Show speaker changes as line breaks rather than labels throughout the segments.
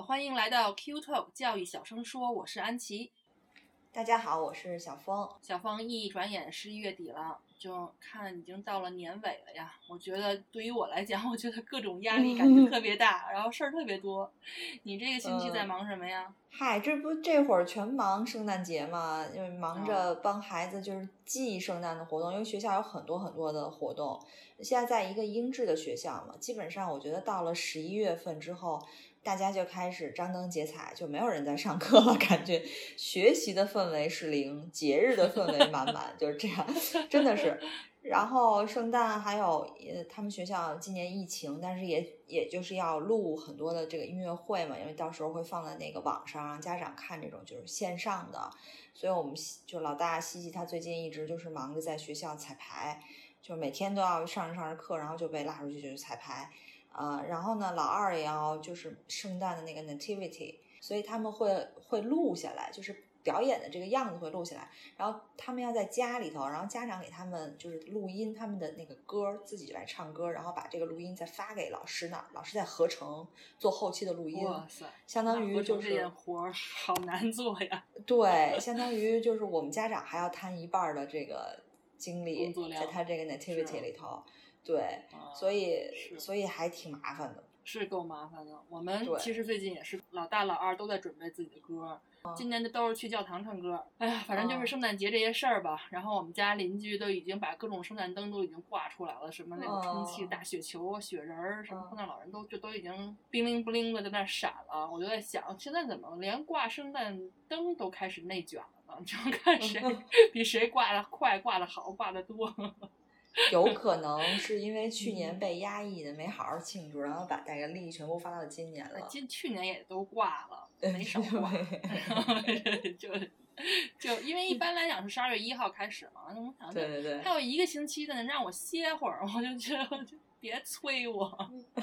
好，欢迎来到 Q Talk 教育小声说，我是安琪。
大家好，我是小峰。
小峰，一转眼十一月底了，就看已经到了年尾了呀。我觉得对于我来讲，我觉得各种压力感觉特别大，然后事儿特别多。你这个星期在忙什么呀？
嗨，这不这会儿全忙圣诞节嘛，因为忙着帮孩子就是记圣诞的活动，因为学校有很多很多的活动。现在在一个英制的学校嘛，基本上我觉得到了十一月份之后。大家就开始张灯结彩，就没有人在上课了，感觉学习的氛围是零，节日的氛围满满，就是这样，真的是。然后圣诞还有，呃，他们学校今年疫情，但是也也就是要录很多的这个音乐会嘛，因为到时候会放在那个网上让家长看这种就是线上的，所以我们就老大西西他最近一直就是忙着在学校彩排，就每天都要上着上着课，然后就被拉出去就是彩排。呃，然后呢，老二也要就是圣诞的那个 nativity，所以他们会会录下来，就是表演的这个样子会录下来。然后他们要在家里头，然后家长给他们就是录音他们的那个歌，自己来唱歌，然后把这个录音再发给老师那儿，老师再合成做后期的录音。
哇塞，
相当于就是
活儿好难做呀。
对，相当于就是我们家长还要摊一半的这个精力在他这个 nativity 里头。对，所以所以还挺麻烦的，
是够麻烦的。我们其实最近也是老大老二都在准备自己的歌，今年的都是去教堂唱歌。哎呀，反正就是圣诞节这些事儿吧。然后我们家邻居都已经把各种圣诞灯都已经挂出来了，什么那种充气大雪球、雪人儿，什么圣诞老人都就都已经冰灵不灵的在那闪了。我就在想，现在怎么连挂圣诞灯都开始内卷了呢？就看谁比谁挂的快、挂的好、挂的多。
有可能是因为去年被压抑的，没好好庆祝，然后把大家利益全部发到今年了。
今去年也都挂了，没少挂。就就因为一般来讲是十二月一号开始嘛，那我想
对对对，
还有一个星期呢，让我歇会儿，我就觉得就别催我，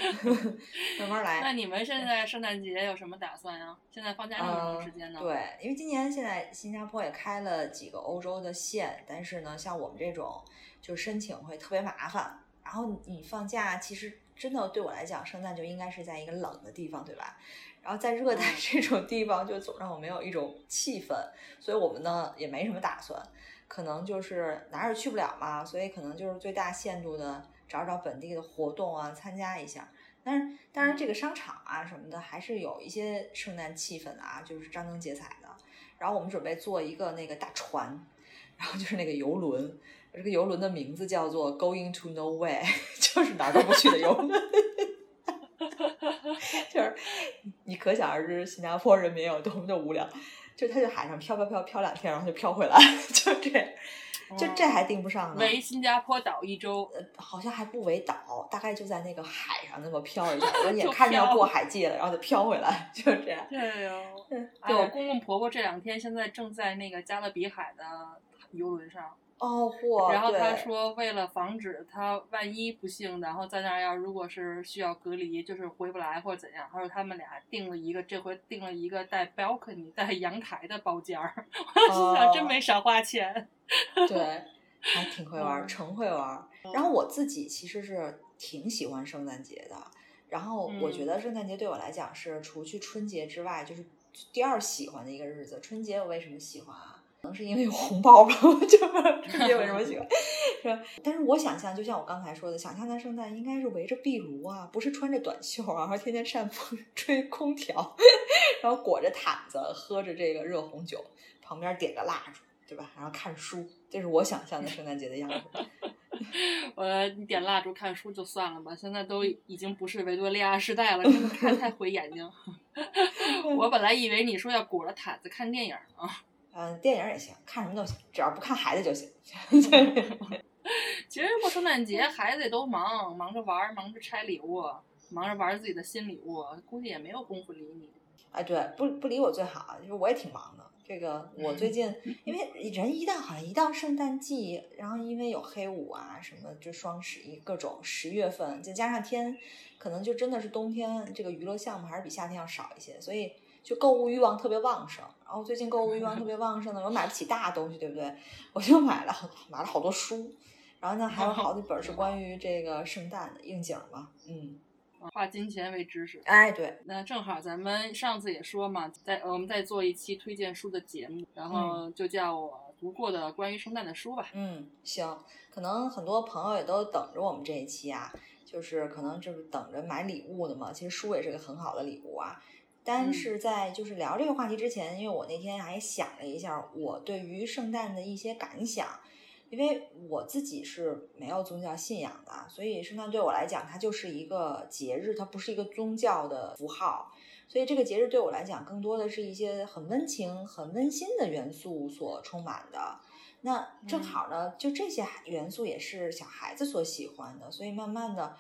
慢慢来。
那你们现在圣诞节有什么打算呀？现在放假这么长时间呢？
对，因为今年现在新加坡也开了几个欧洲的线，但是呢，像我们这种。就申请会特别麻烦，然后你放假，其实真的对我来讲，圣诞就应该是在一个冷的地方，对吧？然后在热带 这种地方，就总让我没有一种气氛，所以我们呢也没什么打算，可能就是哪儿也去不了嘛，所以可能就是最大限度的找找本地的活动啊，参加一下。但是当然，这个商场啊什么的还是有一些圣诞气氛啊，就是张灯结彩的。然后我们准备坐一个那个大船，然后就是那个游轮。这个游轮的名字叫做 Going to Nowhere，就是哪儿都不去的游轮。就是你可想而知，新加坡人民有多么的无聊。就他就海上飘飘飘飘两天，然后就飘回来，就这样，就这还定不上呢。
围新加坡岛一周，
呃，好像还不围岛，大概就在那个海上那么飘一下，我眼看着要过海界了，然后就飘回来，就这样。
对哦，对我公公婆婆这两天现在正在那个加勒比海的游轮上。
哦，嚯！
然后他说，为了防止他万一不幸，然后在那儿要如果是需要隔离，就是回不来或者怎样，他说他们俩订了一个，这回订了一个带 balcony 带阳台的包间儿。我心想，真没少花钱。
对，还挺会玩，成会玩。然后我自己其实是挺喜欢圣诞节的，然后我觉得圣诞节对我来讲是除去春节之外，就是第二喜欢的一个日子。春节我为什么喜欢啊？可能是因为有红包吧，我就春节为什么喜欢，是吧？但是我想象，就像我刚才说的，想象的圣诞应该是围着壁炉啊，不是穿着短袖啊，然后天天扇风吹空调，然后裹着毯子，喝着这个热红酒，旁边点个蜡烛，对吧？然后看书，这是我想象的圣诞节的样子。
我你点蜡烛看书就算了吧，现在都已经不是维多利亚时代了，真的看太毁眼睛。我本来以为你说要裹着毯子看电影呢。
嗯，电影也行，看什么都行，只要不看孩子就行。
其实过圣诞节，孩子也都忙，忙着玩，忙着拆礼物，忙着玩自己的新礼物，估计也没有功夫理你。
哎，对，不不理我最好，就是我也挺忙的。这个我最近，因为人一旦好像一到圣诞季，然后因为有黑五啊什么，就双十一各种十月份，再加上天，可能就真的是冬天，这个娱乐项目还是比夏天要少一些，所以就购物欲望特别旺盛。然后最近购物欲望特别旺盛的，我买不起大东西，对不对？我就买了买了好多书，然后呢还有好几本是关于这个圣诞的应景嘛，嗯。
化金钱为知识，
哎，对，
那正好咱们上次也说嘛，在我们在做一期推荐书的节目，然后就叫我读过的关于圣诞的书吧。
嗯，行，可能很多朋友也都等着我们这一期啊，就是可能就是等着买礼物的嘛。其实书也是个很好的礼物啊。但是在就是聊这个话题之前，因为我那天还想了一下，我对于圣诞的一些感想。因为我自己是没有宗教信仰的，所以圣诞对我来讲，它就是一个节日，它不是一个宗教的符号。所以这个节日对我来讲，更多的是一些很温情、很温馨的元素所充满的。那正好呢，就这些元素也是小孩子所喜欢的，所以慢慢的。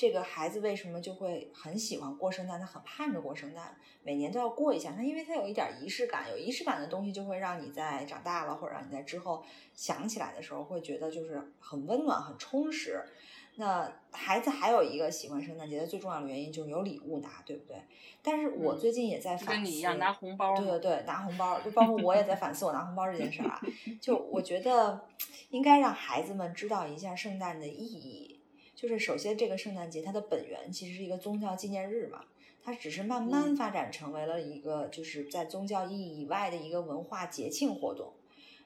这个孩子为什么就会很喜欢过圣诞？他很盼着过圣诞，每年都要过一下。他因为他有一点仪式感，有仪式感的东西就会让你在长大了，或者让你在之后想起来的时候，会觉得就是很温暖、很充实。那孩子还有一个喜欢圣诞节的最重要的原因就是有礼物拿，对不对？但是我最近也在反思，
跟你一样拿红包，
对对对，拿红包，就包括我也在反思我拿红包这件事儿啊。就我觉得应该让孩子们知道一下圣诞的意义。就是首先，这个圣诞节它的本源其实是一个宗教纪念日嘛，它只是慢慢发展成为了一个就是在宗教意义以外的一个文化节庆活动。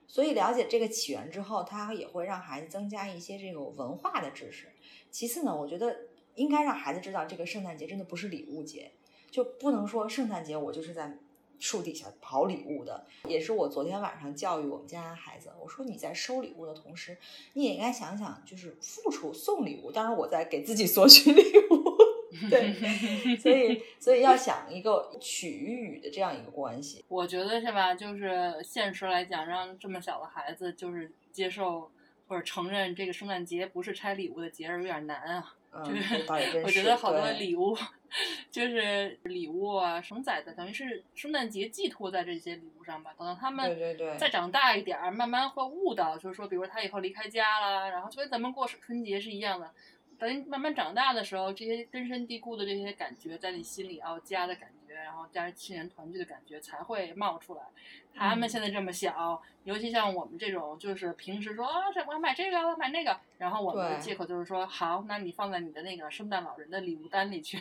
所以了解这个起源之后，它也会让孩子增加一些这种文化的知识。其次呢，我觉得应该让孩子知道，这个圣诞节真的不是礼物节，就不能说圣诞节我就是在。树底下跑礼物的，也是我昨天晚上教育我们家孩子。我说你在收礼物的同时，你也应该想想，就是付出送礼物。当然我在给自己索取礼物，对，所以所以要想一个取予的这样一个关系。
我觉得是吧？就是现实来讲，让这么小的孩子就是接受或者承认这个圣诞节不是拆礼物的节日，有点难啊。
就是
我觉得好多礼物，就是礼物啊，承载的等于是圣诞节寄托在这些礼物上吧。等到他们再长大一点儿，慢慢会悟到，就是说，比如他以后离开家了，然后就跟咱们过春节是一样的。等你慢慢长大的时候，这些根深蒂固的这些感觉在你心里哦，家的感觉，然后家人亲人团聚的感觉才会冒出来。他们现在这么小，尤其像我们这种，就是平时说啊，这我要买这个，我要买那个，然后我们的借口就是说，好，那你放在你的那个圣诞老人的礼物单里去，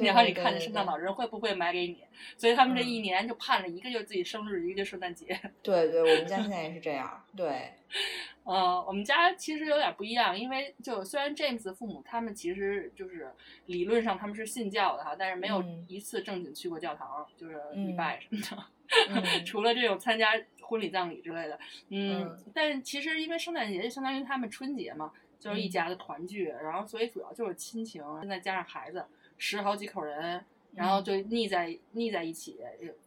然 后你看着圣诞老人会不会买给你。所以他们这一年就盼着一个就是自己生日，一个就是圣诞节。
对对，我们家现在也是这样。对。
呃，我们家其实有点不一样，因为就虽然 James 父母他们其实就是理论上他们是信教的哈，但是没有一次正经去过教堂，就是礼拜什么的，除了这种参加婚礼葬礼之类的。嗯，但其实因为圣诞节就相当于他们春节嘛，就是一家的团聚，然后所以主要就是亲情，现在加上孩子，十好几口人，然后就腻在腻在一起，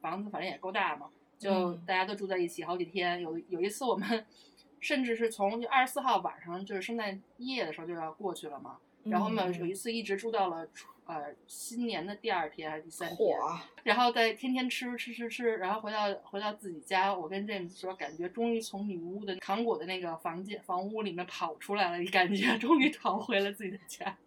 房子反正也够大嘛，就大家都住在一起好几天。有有一次我们。甚至是从就二十四号晚上，就是圣诞夜的时候就要过去了嘛。然后我们有一次一直住到了呃新年的第二天还是第三天，然后再天天吃吃吃吃，然后回到回到自己家，我跟 James 说，感觉终于从女巫的糖果的那个房间房屋里面跑出来了，感觉终于逃回了自己的家。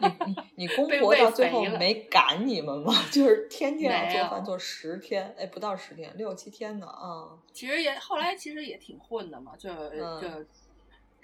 你你 你公婆到最后没赶你们吗？就是天天要做饭做十天，哎，不到十天，六七天呢啊。
其实也后来其实也挺混的嘛，就就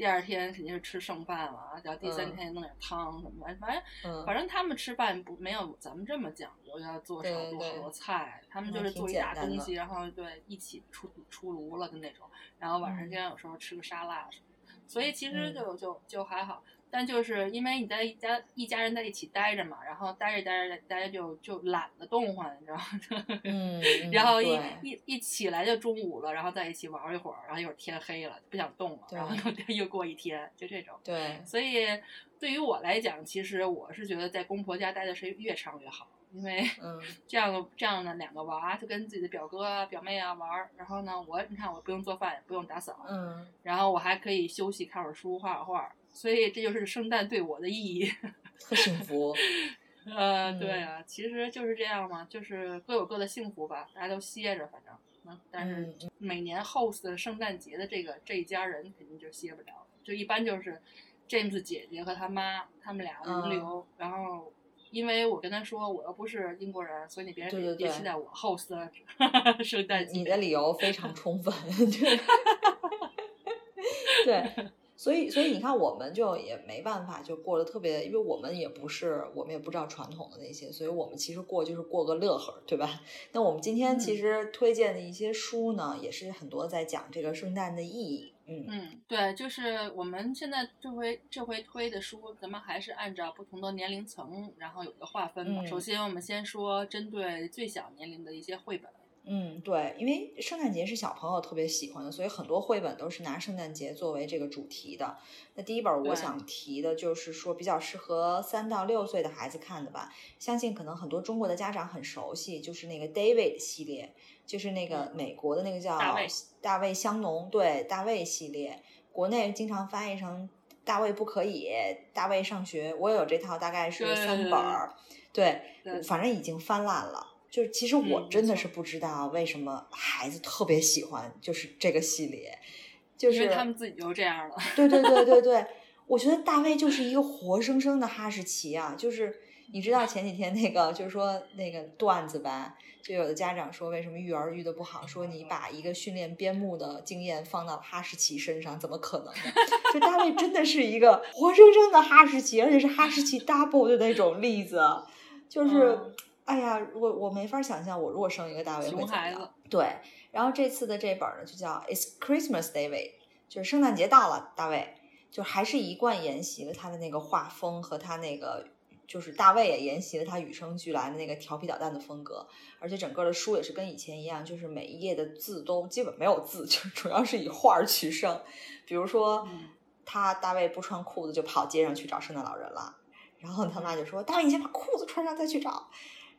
第二天肯定是吃剩饭了，然后第三天弄点汤什么的，反正反正他们吃饭不没有咱们这么讲究，要做少做好多菜，他们就是做一大东西，然后对一起出出炉了的那种，然后晚上经常有时候吃个沙拉什么的，所以其实就就就还好。但就是因为你在一家一家人在一起待着嘛，然后待着待着大家就就懒得动换，你知道吗？
嗯。
然后一一一起来就中午了，然后在一起玩一会儿，然后一会儿天黑了不想动了，然后又 又过一天，就这种。
对。
所以对于我来讲，其实我是觉得在公婆家待的是越长越好，因为 这样的这样的两个娃就跟自己的表哥啊表妹啊玩，然后呢我你看我不用做饭也不用打扫，
嗯，
然后我还可以休息看会儿书画会儿画。所以这就是圣诞对我的意义，
特幸福。
呃，对啊，其实就是这样嘛，就是各有各的幸福吧，大家都歇着，反正，嗯，但是每年 host 圣诞节的这个这一家人肯定就歇不了，就一般就是 James 姐姐和他妈他们俩轮流，然后因为我跟他说我又不是英国人，所以你别别期待我 host 圣诞节。
你的理由非常充分，对对。所以，所以你看，我们就也没办法，就过得特别，因为我们也不是，我们也不知道传统的那些，所以我们其实过就是过个乐呵，对吧？那我们今天其实推荐的一些书呢，也是很多在讲这个圣诞的意义。嗯
嗯，对，就是我们现在这回这回推的书，咱们还是按照不同的年龄层，然后有个划分嘛。首先，我们先说针对最小年龄的一些绘本。
嗯，对，因为圣诞节是小朋友特别喜欢的，所以很多绘本都是拿圣诞节作为这个主题的。那第一本我想提的就是说比较适合三到六岁的孩子看的吧，相信可能很多中国的家长很熟悉，就是那个 David 系列，就是那个美国的那个叫
大卫
香农，对，大卫系列，国内经常翻译成大卫不可以，大卫上学，我有这套，大概是三本儿，对，反正已经翻烂了。就是其实我真的是不知道为什么孩子特别喜欢就是这个系列，就是
他们自己就这样了。
对对对对对，我觉得大卫就是一个活生生的哈士奇啊！就是你知道前几天那个就是说那个段子吧，就有的家长说为什么育儿育的不好，说你把一个训练边牧的经验放到哈士奇身上，怎么可能呢？就大卫真的是一个活生生的哈士奇，而且是哈士奇 double 的那种例子，就是。哎呀，我我没法想象，我如果生一个大卫会怎么样？对，然后这次的这本呢，就叫 It's Christmas, David，就是圣诞节到了，大卫，就还是一贯沿袭了他的那个画风和他那个，就是大卫也沿袭了他与生俱来的那个调皮捣蛋的风格，而且整个的书也是跟以前一样，就是每一页的字都基本没有字，就主要是以画取胜。比如说，他大卫不穿裤子就跑街上去找圣诞老人了，然后他妈就说：“大卫，你先把裤子穿上再去找。”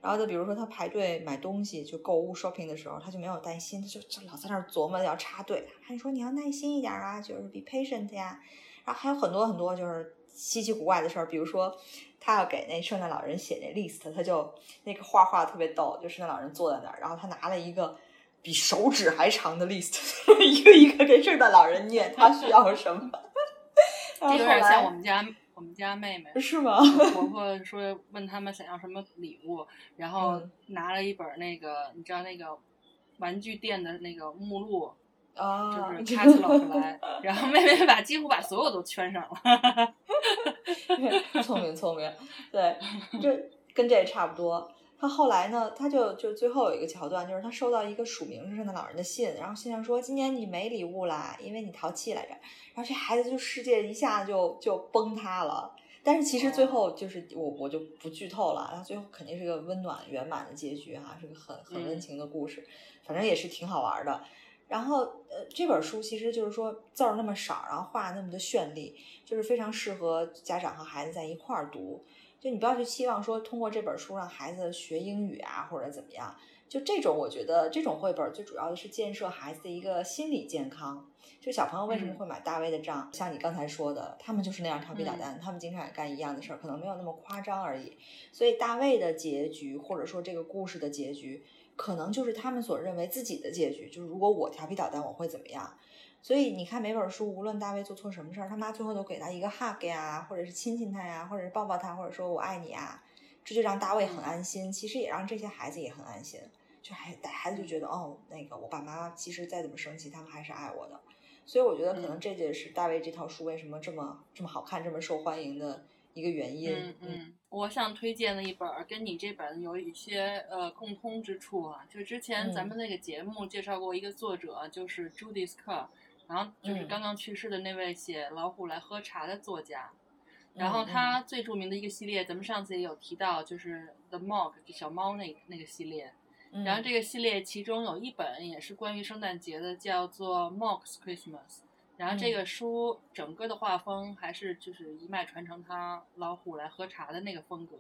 然后就比如说他排队买东西就购物 shopping 的时候，他就没有耐心，他就就老在那儿琢磨要插队。还说你要耐心一点啊，就是 be patient 呀。然后还有很多很多就是稀奇古怪的事儿，比如说他要给那圣诞老人写那 list，他就那个画画特别逗，就圣诞老人坐在那儿，然后他拿了一个比手指还长的 list，一个一个给圣诞老人念他需要什么。
有点像我们家。我们家妹妹
是吗？
婆婆说问他们想要什么礼物，然后拿了一本那个，你知道那个玩具店的那个目录，就 是 catalog 来，然后妹妹把几乎把所有都圈上了。
聪明聪明，对，这跟这也差不多。他后来呢，他就就最后有一个桥段，就是他收到一个署名是圣诞老人的信，然后信上说今年你没礼物啦，因为你淘气来着。然后这孩子就世界一下就就崩塌了。但是其实最后就是我我就不剧透了，他最后肯定是个温暖圆满的结局哈，是个很很温情的故事，反正也是挺好玩的。然后呃这本书其实就是说字儿那么少，然后画那么的绚丽，就是非常适合家长和孩子在一块儿读。就你不要去期望说通过这本书让孩子学英语啊，或者怎么样。就这种，我觉得这种绘本最主要的是建设孩子的一个心理健康。就小朋友为什么会买大卫的账？像你刚才说的，他们就是那样调皮捣蛋，他们经常也干一样的事儿，可能没有那么夸张而已。所以大卫的结局，或者说这个故事的结局，可能就是他们所认为自己的结局。就是如果我调皮捣蛋，我会怎么样？所以你看，每本书无论大卫做错什么事儿，他妈最后都给他一个 hug 呀，或者是亲亲他呀，或者是抱抱他，或者说我爱你啊，这就让大卫很安心。其实也让这些孩子也很安心，就孩孩子就觉得哦，那个我爸妈其实再怎么生气，他们还是爱我的。所以我觉得可能这就是大卫这套书为什么这么这么好看、这么受欢迎的一个原因。
嗯嗯，我想推荐的一本跟你这本有一些呃共通之处啊，就之前咱们那个节目介绍过一个作者，就是 Judith Kerr。然后就是刚刚去世的那位写《老虎来喝茶》的作家，然后他最著名的一个系列，咱们上次也有提到，就是 The Mog 小猫那那个系列。然后这个系列其中有一本也是关于圣诞节的，叫做 Mog's Christmas。然后这个书整个的画风还是就是一脉传承他《老虎来喝茶》的那个风格。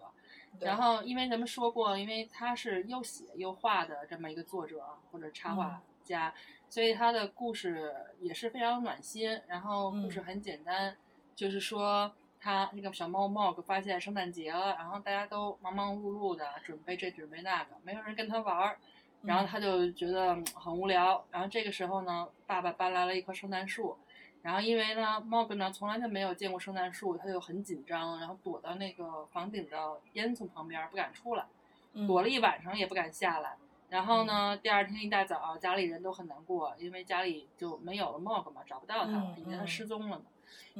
然后因为咱们说过，因为他是又写又画的这么一个作者或者插画家。所以他的故事也是非常暖心，然后故事很简单，就是说他那个小猫 Mog 发现圣诞节了，然后大家都忙忙碌碌的准备这准备那个，没有人跟他玩儿，然后他就觉得很无聊。然后这个时候呢，爸爸搬来了一棵圣诞树，然后因为呢 Mog 呢从来就没有见过圣诞树，他就很紧张，然后躲到那个房顶的烟囱旁边不敢出来，躲了一晚上也不敢下来。然后呢，第二天一大早家里人都很难过，因为家里就没有了 Mog 嘛，找不到他了，以为他失踪了呢。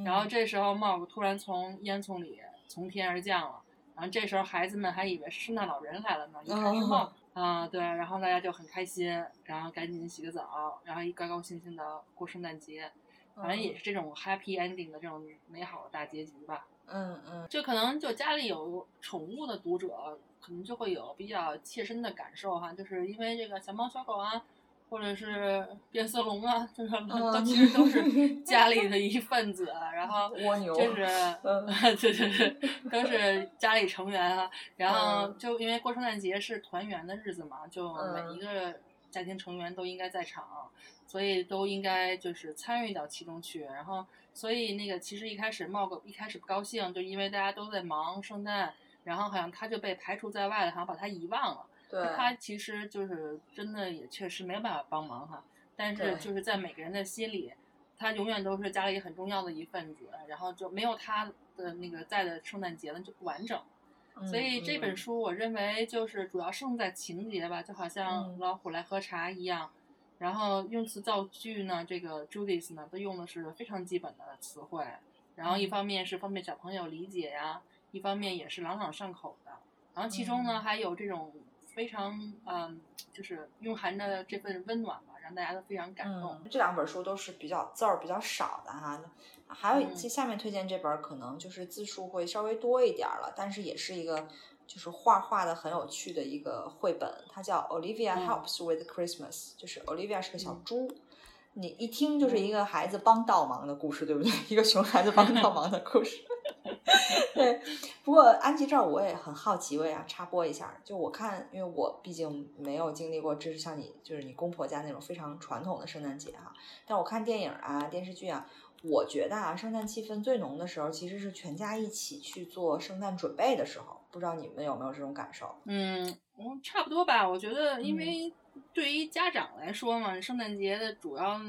然后这时候，Mog 突然从烟囱里从天而降了。然后这时候，孩子们还以为是圣诞老人来了呢，一看是 Mog 啊，对。然后大家就很开心，然后赶紧洗个澡，然后一高高兴兴的过圣诞节。反正也是这种 happy ending 的这种美好的大结局吧。
嗯嗯。
就可能就家里有宠物的读者，可能就会有比较切身的感受哈，就是因为这个小猫小狗啊。或者是 变色龙啊，就是都其实都是 家里的一份子，然后蜗牛就是，对对对，都是家里成员啊。然后就因为过圣诞节是团圆的日子嘛，就每一个家庭成员都应该在场，所以都应该就是参与到其中去。然后，所以那个其实一开始冒个一开始不高兴，就因为大家都在忙圣诞，然后好像他就被排除在外了，好像把他遗忘了。他其实就是真的也确实没有办法帮忙哈，但是就是在每个人的心里，他永远都是家里很重要的一份子，然后就没有他的那个在的圣诞节呢就不完整。所以这本书我认为就是主要胜在情节吧，就好像老虎来喝茶一样，然后用词造句呢，这个 Judith 呢都用的是非常基本的词汇，然后一方面是方便小朋友理解呀，一方面也是朗朗上口的，然后其中呢还有这种。非常嗯，就是蕴含着这份温暖吧，让大家都非常感动。
这两本书都是比较字儿比较少的哈，还有这下面推荐这本可能就是字数会稍微多一点了，但是也是一个就是画画的很有趣的一个绘本，它叫 Olivia Helps with Christmas，就是 Olivia 是个小猪。你一听就是一个孩子帮倒忙的故事，对不对？一个熊孩子帮倒 忙的故事。对，不过安吉这儿我也很好奇，我也要插播一下。就我看，因为我毕竟没有经历过，就是像你就是你公婆家那种非常传统的圣诞节哈。但我看电影啊、电视剧啊，我觉得啊，圣诞气氛最浓的时候，其实是全家一起去做圣诞准备的时候。不知道你们有没有这种感受？
嗯，嗯，差不多吧。我觉得，因为对于家长来说嘛，圣诞节的主要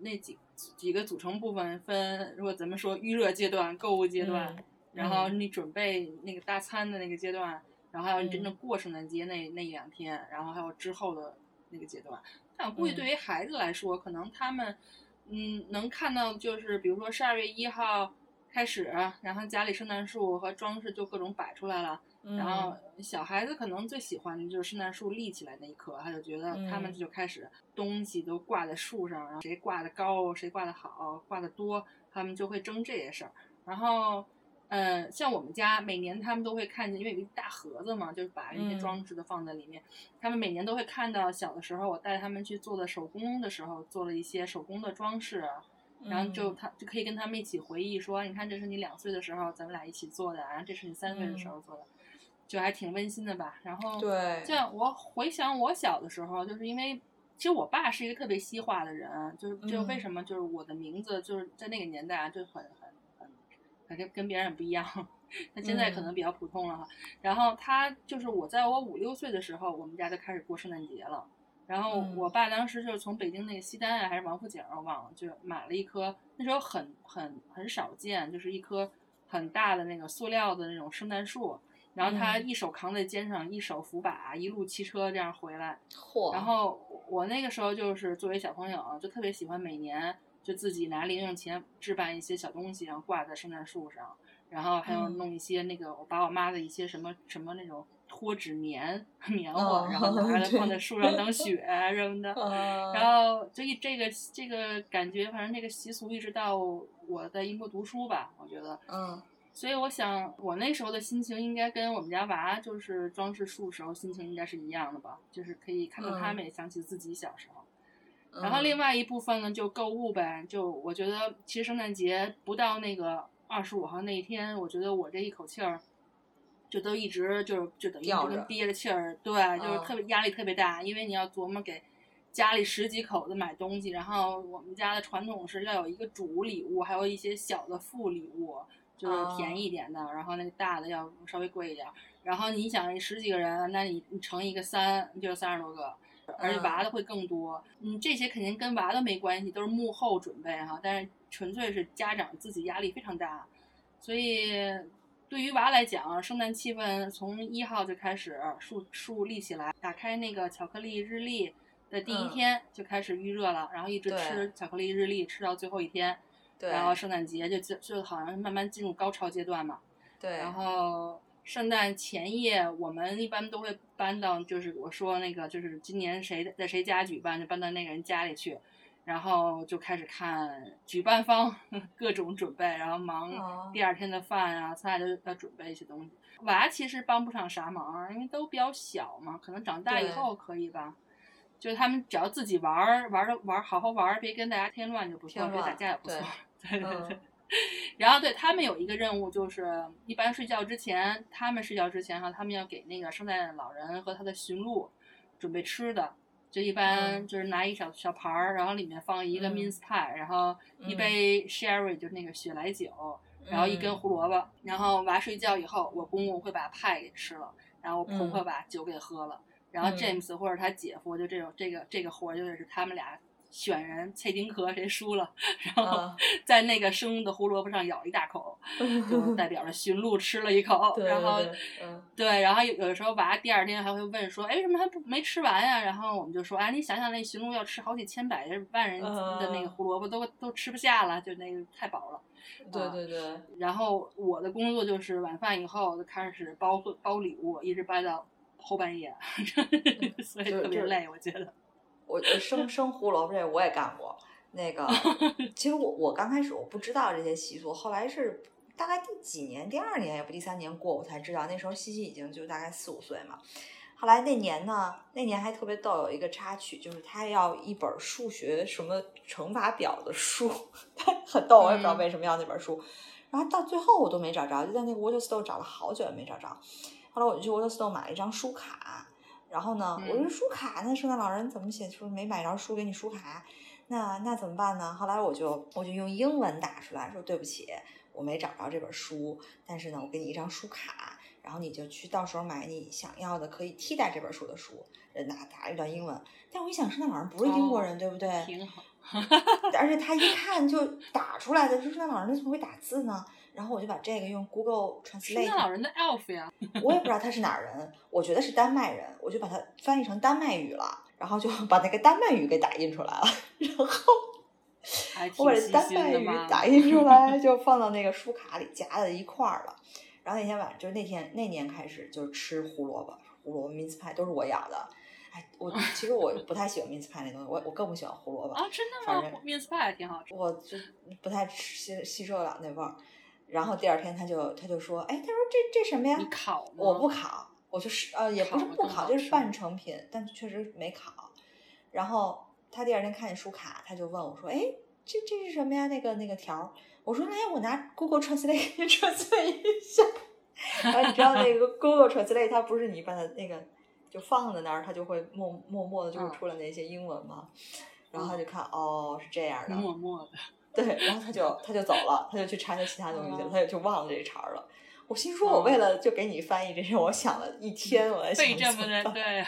那几几个组成部分分，如果咱们说预热阶段、购物阶段，然后你准备那个大餐的那个阶段，然后还有你真正过圣诞节那那一两天，然后还有之后的那个阶段。但我估计对于孩子来说，可能他们嗯能看到就是，比如说十二月一号开始，然后家里圣诞树和装饰就各种摆出来了。然后小孩子可能最喜欢的就是圣诞树立起来那一刻，他就觉得他们就开始东西都挂在树上，然后谁挂的高，谁挂的好，挂的多，他们就会争这些事儿。然后，呃，像我们家每年他们都会看见，因为有一大盒子嘛，就是把那些装饰的放在里面。他们每年都会看到小的时候，我带他们去做的手工的时候，做了一些手工的装饰。然后就他就可以跟他们一起回忆说，你看这是你两岁的时候咱们俩一起做的，然后这是你三岁的时候做的。就还挺温馨的吧，然后
对，
像我回想我小的时候，就是因为其实我爸是一个特别西化的人，就是就为什么就是我的名字就是在那个年代啊就很很很感觉跟别人不一样，他现在可能比较普通了哈。然后他就是我在我五六岁的时候，我们家就开始过圣诞节了。然后我爸当时就是从北京那个西单啊还是王府井我忘了，就买了一棵那时候很很很少见，就是一棵很大的那个塑料的那种圣诞树。然后他一手扛在肩上，一手扶把，一路骑车这样回来。
嚯！
然后我那个时候就是作为小朋友，就特别喜欢每年就自己拿零用钱置办一些小东西，然后挂在圣诞树上，然后还有弄一些那个我把我妈的一些什么什么那种脱脂棉 棉花，然后拿 来放在树上当雪 什么的。然后就一这个这个感觉，反正这个习俗一直到我在英国读书吧，我觉得。
嗯。
所以我想，我那时候的心情应该跟我们家娃就是装饰树时候心情应该是一样的吧，就是可以看到他们也想起自己小时候。然后另外一部分呢，就购物呗。就我觉得，其实圣诞节不到那个二十五号那一天，我觉得我这一口气儿，就都一直就是就等于就跟憋着气儿，对，就是特别压力特别大，因为你要琢磨给家里十几口子买东西，然后我们家的传统是要有一个主礼物，还有一些小的副礼物。就是便宜一点的，然后那个大的要稍微贵一点。然后你想十几个人，那你你乘一个三，就三十多个，而且娃的会更多。嗯，这些肯定跟娃的没关系，都是幕后准备哈。但是纯粹是家长自己压力非常大，所以对于娃来讲，圣诞气氛从一号就开始树树立起来，打开那个巧克力日历的第一天就开始预热了，然后一直吃巧克力日历吃到最后一天，然后圣诞节就就就好像慢慢进入高潮阶段嘛。
对，
然后。圣诞前夜，我们一般都会搬到，就是我说那个，就是今年谁在谁家举办，就搬到那个人家里去，然后就开始看举办方 各种准备，然后忙第二天的饭啊菜都要准备一些东西。娃其实帮不上啥忙，因为都比较小嘛，可能长大以后可以吧。就是他们只要自己玩儿，玩的玩儿好好玩儿，别跟大家添乱就不错，别打架也不错。对对对。然后对他们有一个任务，就是一般睡觉之前，他们睡觉之前哈，他们要给那个圣诞老人和他的驯鹿准备吃的，就一般就是拿一小小盘儿，然后里面放一个 mince pie，然后一杯 sherry 就是那个雪莱酒，然后一根胡萝卜，然后娃睡觉以后，我公公会把派给吃了，然后我婆婆把酒给喝了，然后 James 或者他姐夫就这种这个这个活就得是他们俩。选人蔡丁壳谁输了，然后 在那个生的胡萝卜上咬一大口，就代表着驯鹿吃了一口。然后，对，然后有有的时候娃第二天还会问说，哎，为什么还不没吃完呀？然后我们就说，哎，你想想那驯鹿要吃好几千百万人的那个胡萝卜，都都吃不下了，就那个太饱了。
对对对。
然后我的工作就是晚饭以后就开始包包礼物，一直掰到后半夜，所以特别累，我觉得。
我生 生胡萝卜这我也干过，那个 其实我我刚开始我不知道这些习俗，后来是大概第几年，第二年也不第三年过我才知道，那时候西西已经就大概四五岁嘛。后来那年呢，那年还特别逗，有一个插曲，就是他要一本数学什么乘法表的书，他很逗，我也不知道为什么要那本书。然后到最后我都没找着，就在那个 Waterstone 找了好久也没找着。后来我就去 Waterstone 买了一张书卡。然后呢，我说书卡，那圣诞老人怎么写？说没买着书给你书卡，那那怎么办呢？后来我就我就用英文打出来说对不起，我没找着这本书，但是呢，我给你一张书卡，然后你就去到时候买你想要的可以替代这本书的书。人打打一段英文，但我一想，圣诞老人不是英国人，对不对？
挺好。
而且他一看就打出来的，说圣诞老人怎么会打字呢？然后我就把这个用 Google Translate。圣
诞老人的 Elf 呀，
我也不知道他是哪儿人，我觉得是丹麦人，我就把它翻译成丹麦语了，然后就把那个丹麦语给打印出来了，然后我把这丹麦语打印出来，就放到那个书卡里夹在一块儿了。然后那天晚上，就是那天那年开始，就是吃胡萝卜，胡萝卜 mince pie 都是我咬的。哎，我 其实我不太喜欢 mince pie 那东西，我我更不喜欢胡萝卜
啊，真的吗？mince pie 挺好吃，
我就不太吃吸吸收得了那味儿。然后第二天他就他就说，哎，他说这这什么呀？
你烤吗？
我不烤，我就是呃也不是不烤，就是半成品，但确实没烤。然后他第二天看见书卡，他就问我说，哎，这这是什么呀？那个那个条？我说，哎，我拿 Google Translate Translate 一下。然后你知道那个 Google Translate 它不是你把它那个就放在那儿，它就会默默默的就会出来那些英文吗？然后他就看，哦，是这样的，
默默的。
对，然后他就他就走了，他就去查他其他东西去了，他就就忘了这一茬了。我心说，我为了就给你翻译这些，我想了一天，我在想
怎么办。对，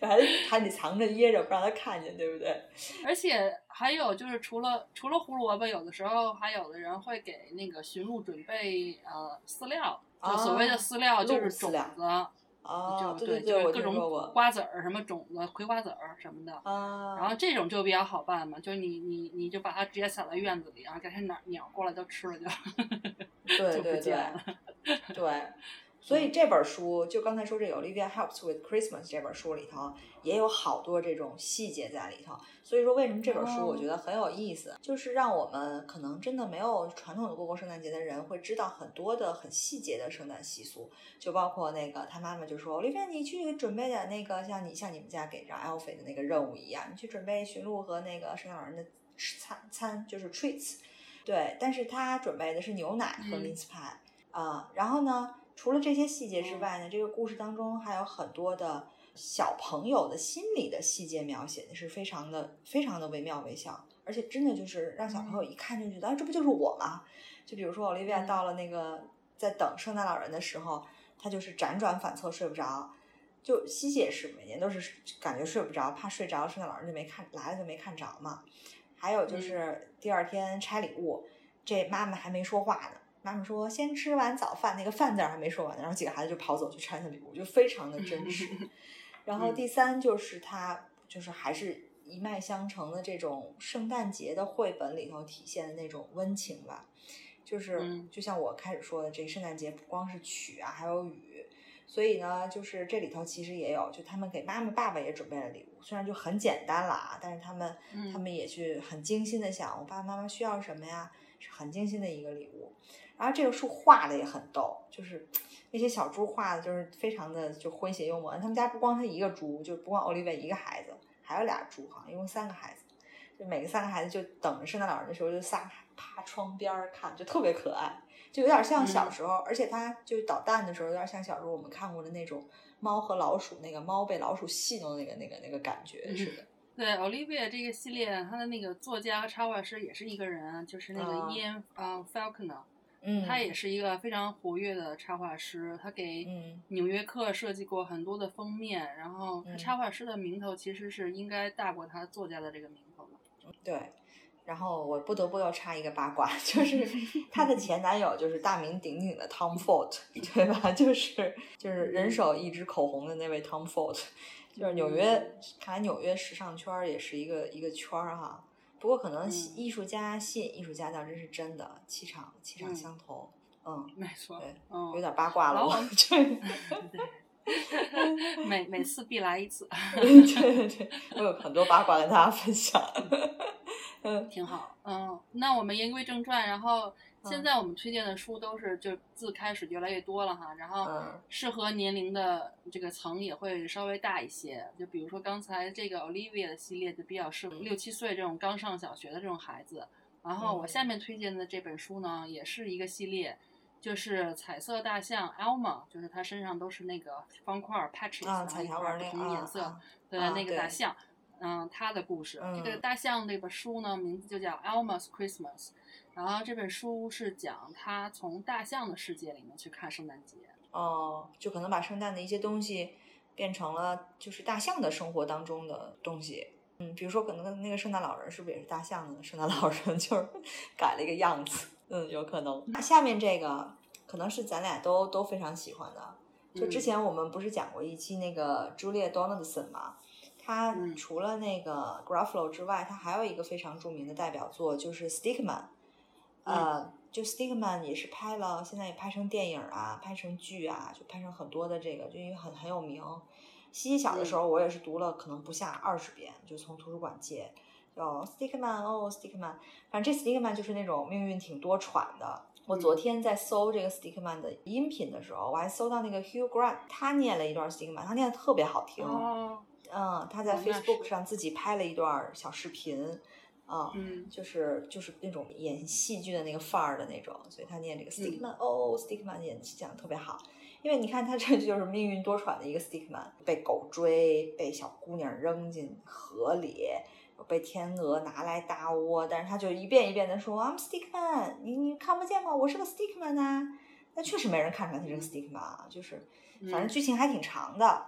还还得藏着掖着，不让他看见，对不对？
而且还有就是，除了除了胡萝卜，有的时候还有的人会给那个驯鹿准备呃饲料，就所谓的饲料就是种子。
哦，
对
对对，
各种瓜子儿、什么种子、葵花籽儿什么的。啊。然后这种就比较好办嘛，就是你你你就把它直接撒在院子里，然后改天鸟鸟过来都吃了就。
对对对。对。所以这本书，就刚才说这个《Olivia Helps with Christmas》这本书里头，也有好多这种细节在里头。所以说，为什么这本书我觉得很有意思，就是让我们可能真的没有传统的过过圣诞节的人，会知道很多的很细节的圣诞习俗。就包括那个他妈妈就说：“Olivia，你去准备点那个，像你像你们家给让 Alfie 的那个任务一样，你去准备驯鹿和那个圣诞老人的餐餐，就是 treats。对，但是他准备的是牛奶和 mince pie 啊，然后呢？”除了这些细节之外呢，这个故事当中还有很多的小朋友的心理的细节描写，是非常的非常的惟妙惟肖。而且真的就是让小朋友一看就觉得，啊，这不就是我吗？就比如说 Olivia 到了那个在等圣诞老人的时候，他就是辗转反侧睡不着。就西西也是每年都是感觉睡不着，怕睡着圣诞老人就没看来了就没看着嘛。还有就是第二天拆礼物，这妈妈还没说话呢。妈妈说：“先吃完早饭，那个饭字还没说完，然后几个孩子就跑走去拆他礼物，就非常的真实。然后第三就是他就是还是一脉相承的这种圣诞节的绘本里头体现的那种温情吧，就是就像我开始说的，这圣诞节不光是曲啊，还有雨，所以呢，就是这里头其实也有，就他们给妈妈爸爸也准备了礼物，虽然就很简单了啊，但是他们他们也去很精心的想，我爸爸妈妈需要什么呀，是很精心的一个礼物。然后这个树画的也很逗，就是那些小猪画的，就是非常的就诙谐幽默。他们家不光他一个猪，就不光奥利维一个孩子，还有俩猪哈，一共三个孩子。就每个三个孩子就等着圣诞老人的时候，就仨趴窗边看，就特别可爱，就有点像小时候。而且他就捣蛋的时候，有点像小时候我们看过的那种猫和老鼠，那个猫被老鼠戏弄那个那个那个感觉似的。
对，Olivia 这个系列，它的那个作家和插画师也是一个人，就是那个 Ian 嗯 Falconer。他也是一个非常活跃的插画师，他给《纽约客》设计过很多的封面，然后他插画师的名头其实是应该大过他作家的这个名头的。
对，然后我不得不要插一个八卦，就是他的前男友就是大名鼎鼎的 Tom Ford，对吧？就是就是人手一支口红的那位 Tom Ford，就是纽约，看来纽约时尚圈也是一个一个圈儿哈。不过可能艺术家吸引艺术家倒真是真的气场气场相投，嗯，
没错，
对，嗯有点八卦了，我
这每每次必来一次，
对对对，我有很多八卦跟大家分享，
嗯，挺好，嗯，那我们言归正传，然后。现在我们推荐的书都是就字开始越来越多了哈，然后适合年龄的这个层也会稍微大一些。就比如说刚才这个 Olivia 的系列就比较适合六七岁这种刚上小学的这种孩子。然后我下面推荐的这本书呢，也是一个系列，就是彩色大象 Elma，就是它身上都是那个方块 patches，
彩条纹
不同颜色的那个大象。嗯，他的故事。这个大象这本书呢，名字就叫 Elma's Christmas。然后这本书是讲他从大象的世界里面去看圣诞节
哦，就可能把圣诞的一些东西变成了就是大象的生活当中的东西。嗯，比如说可能那个圣诞老人是不是也是大象的？圣诞老人就是 改了一个样子。嗯，有可能。那下面这个可能是咱俩都都非常喜欢的。就之前我们不是讲过一期那个 Julia Donaldson 吗？他除了那个 Gruffalo 之外，他还有一个非常著名的代表作就是 Stickman。呃，就 Stickman 也是拍了，现在也拍成电影啊，拍成剧啊，就拍成很多的这个，就因为很很有名。西西小的时候，我也是读了可能不下二十遍，就从图书馆借。叫 Stickman，哦，Stickman，反正这 Stickman 就是那种命运挺多舛的。我昨天在搜这个 Stickman 的音频的时候，我还搜到那个 Hugh Grant，他念了一段 Stickman，他念的特别好听。嗯，他在 Facebook 上自己拍了一段小视频。啊，
嗯，
就是就是那种演戏剧的那个范儿的那种，所以他念这个 Stickman，哦，Stickman 演讲的特别好，因为你看他这就是命运多舛的一个 Stickman，被狗追，被小姑娘扔进河里，被天鹅拿来搭窝，但是他就一遍一遍的说 I'm Stickman，你你看不见吗？我是个 Stickman 呐，那确实没人看出来他是个 Stickman，就是反正剧情还挺长的。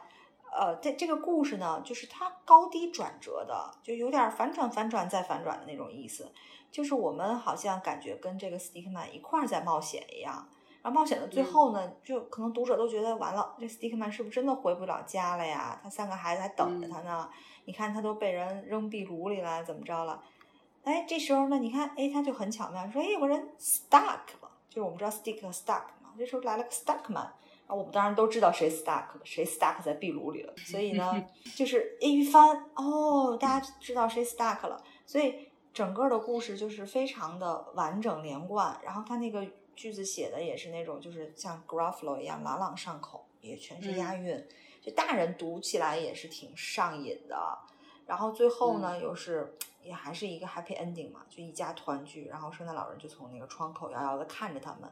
呃，这这个故事呢，就是它高低转折的，就有点反转、反转再反转的那种意思。就是我们好像感觉跟这个 Stickman 一块儿在冒险一样，然后冒险的最后呢，就可能读者都觉得完了，这 Stickman 是不是真的回不了家了呀？他三个孩子还等着他呢，你看他都被人扔壁炉里了，怎么着了？哎，这时候呢，你看，哎，他就很巧妙，说，哎，有个人 stuck 了，就是我们知道 stick 和 stuck 嘛，这时候来了个 Stuckman。啊，我们当然都知道谁 stuck 了，谁 stuck 在壁炉里了。所以呢，就是一翻哦，大家知道谁 stuck 了。所以整个的故事就是非常的完整连贯。然后他那个句子写的也是那种，就是像 Gruffalo 一样朗朗上口，也全是押韵，就大人读起来也是挺上瘾的。然后最后呢，又是也还是一个 happy ending 嘛，就一家团聚。然后圣诞老人就从那个窗口遥遥的看着他们。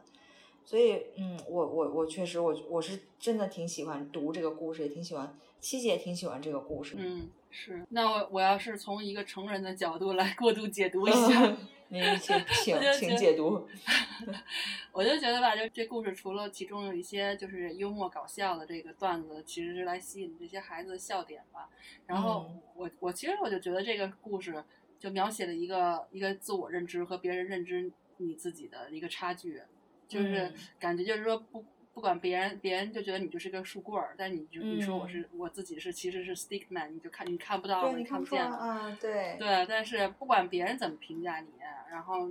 所以，嗯，我我我确实，我我是真的挺喜欢读这个故事，也挺喜欢，七姐也挺喜欢这个故事。
嗯，是。那我我要是从一个成人的角度来过度解读一下，
您请请请解读。
我就觉得吧，就这故事除了其中有一些就是幽默搞笑的这个段子，其实是来吸引这些孩子的笑点吧。然后我我其实我就觉得这个故事就描写了一个一个自我认知和别人认知你自己的一个差距。就是感觉就是说不不管别人别人就觉得你就是个树棍儿，但你就你说我是我自己是其实是 stick man，你就看你看不到
你
看不见
啊，对。
对，但是不管别人怎么评价你，然后